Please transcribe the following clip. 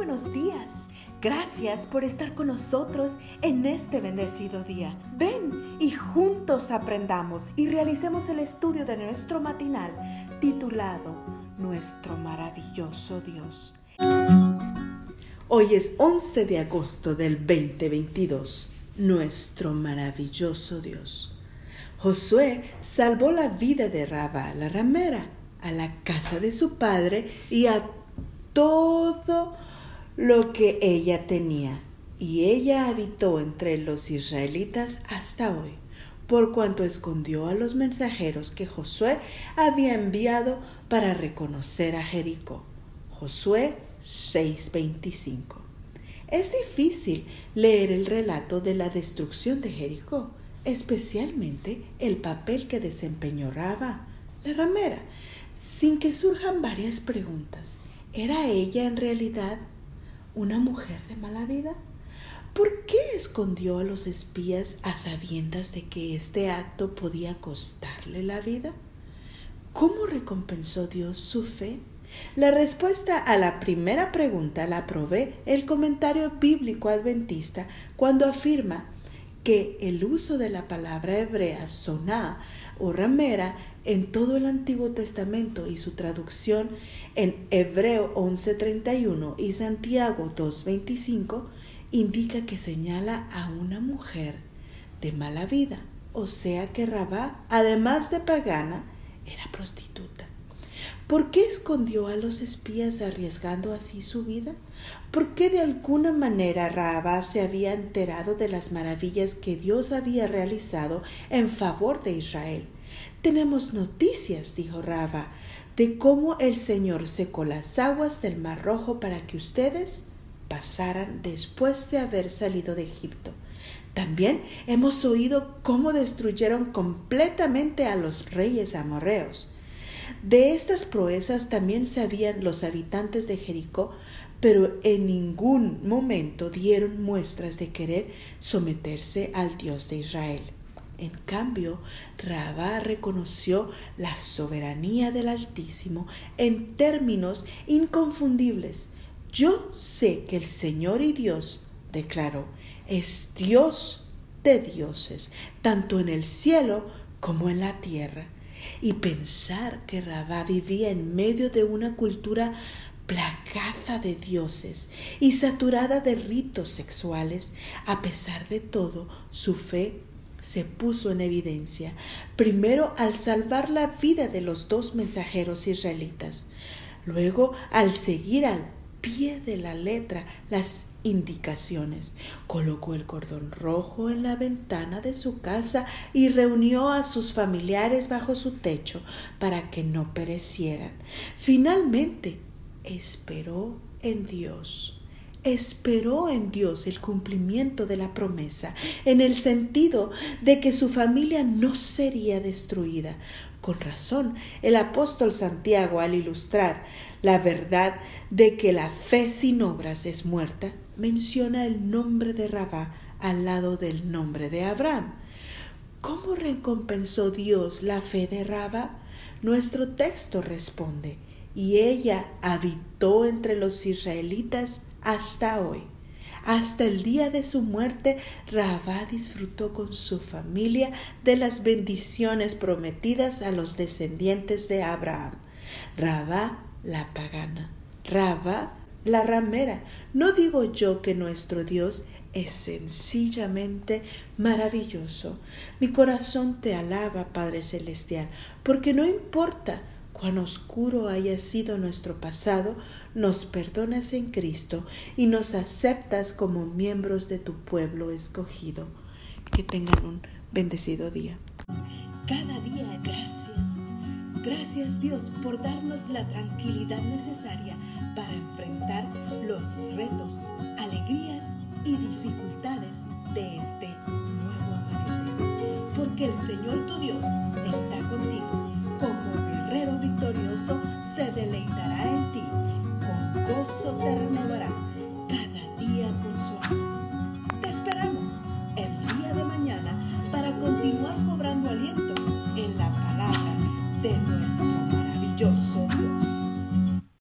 buenos días. Gracias por estar con nosotros en este bendecido día. Ven y juntos aprendamos y realicemos el estudio de nuestro matinal titulado Nuestro maravilloso Dios. Hoy es 11 de agosto del 2022. Nuestro maravilloso Dios. Josué salvó la vida de Rabá, la ramera, a la casa de su padre y a todo lo que ella tenía, y ella habitó entre los israelitas hasta hoy, por cuanto escondió a los mensajeros que Josué había enviado para reconocer a Jericó. Josué 6:25. Es difícil leer el relato de la destrucción de Jericó, especialmente el papel que desempeñó Raba, la ramera, sin que surjan varias preguntas. ¿Era ella en realidad una mujer de mala vida? ¿Por qué escondió a los espías a sabiendas de que este acto podía costarle la vida? ¿Cómo recompensó Dios su fe? La respuesta a la primera pregunta la provee el comentario bíblico adventista cuando afirma que el uso de la palabra hebrea soná o ramera en todo el Antiguo Testamento y su traducción en Hebreo 11:31 y Santiago 2:25 indica que señala a una mujer de mala vida, o sea que Rabá, además de pagana, era prostituta. ¿Por qué escondió a los espías arriesgando así su vida? ¿Por qué de alguna manera Rabá se había enterado de las maravillas que Dios había realizado en favor de Israel? Tenemos noticias, dijo Raba, de cómo el Señor secó las aguas del Mar Rojo para que ustedes pasaran después de haber salido de Egipto. También hemos oído cómo destruyeron completamente a los reyes amorreos. De estas proezas también sabían los habitantes de Jericó, pero en ningún momento dieron muestras de querer someterse al Dios de Israel. En cambio, Rabá reconoció la soberanía del Altísimo en términos inconfundibles. Yo sé que el Señor y Dios, declaró, es Dios de dioses, tanto en el cielo como en la tierra. Y pensar que Rabá vivía en medio de una cultura plagada de dioses y saturada de ritos sexuales, a pesar de todo, su fe se puso en evidencia, primero al salvar la vida de los dos mensajeros israelitas, luego al seguir al pie de la letra las indicaciones. Colocó el cordón rojo en la ventana de su casa y reunió a sus familiares bajo su techo para que no perecieran. Finalmente, esperó en Dios esperó en Dios el cumplimiento de la promesa, en el sentido de que su familia no sería destruida. Con razón, el apóstol Santiago, al ilustrar la verdad de que la fe sin obras es muerta, menciona el nombre de Rabá al lado del nombre de Abraham. ¿Cómo recompensó Dios la fe de Rabá? Nuestro texto responde, y ella habitó entre los israelitas hasta hoy. Hasta el día de su muerte, Rabá disfrutó con su familia de las bendiciones prometidas a los descendientes de Abraham. Rabá la pagana, Rabá la ramera. No digo yo que nuestro Dios es sencillamente maravilloso. Mi corazón te alaba, Padre Celestial, porque no importa cuán oscuro haya sido nuestro pasado, nos perdonas en Cristo y nos aceptas como miembros de tu pueblo escogido. Que tengan un bendecido día. Cada día gracias. Gracias Dios por darnos la tranquilidad necesaria para enfrentar los retos,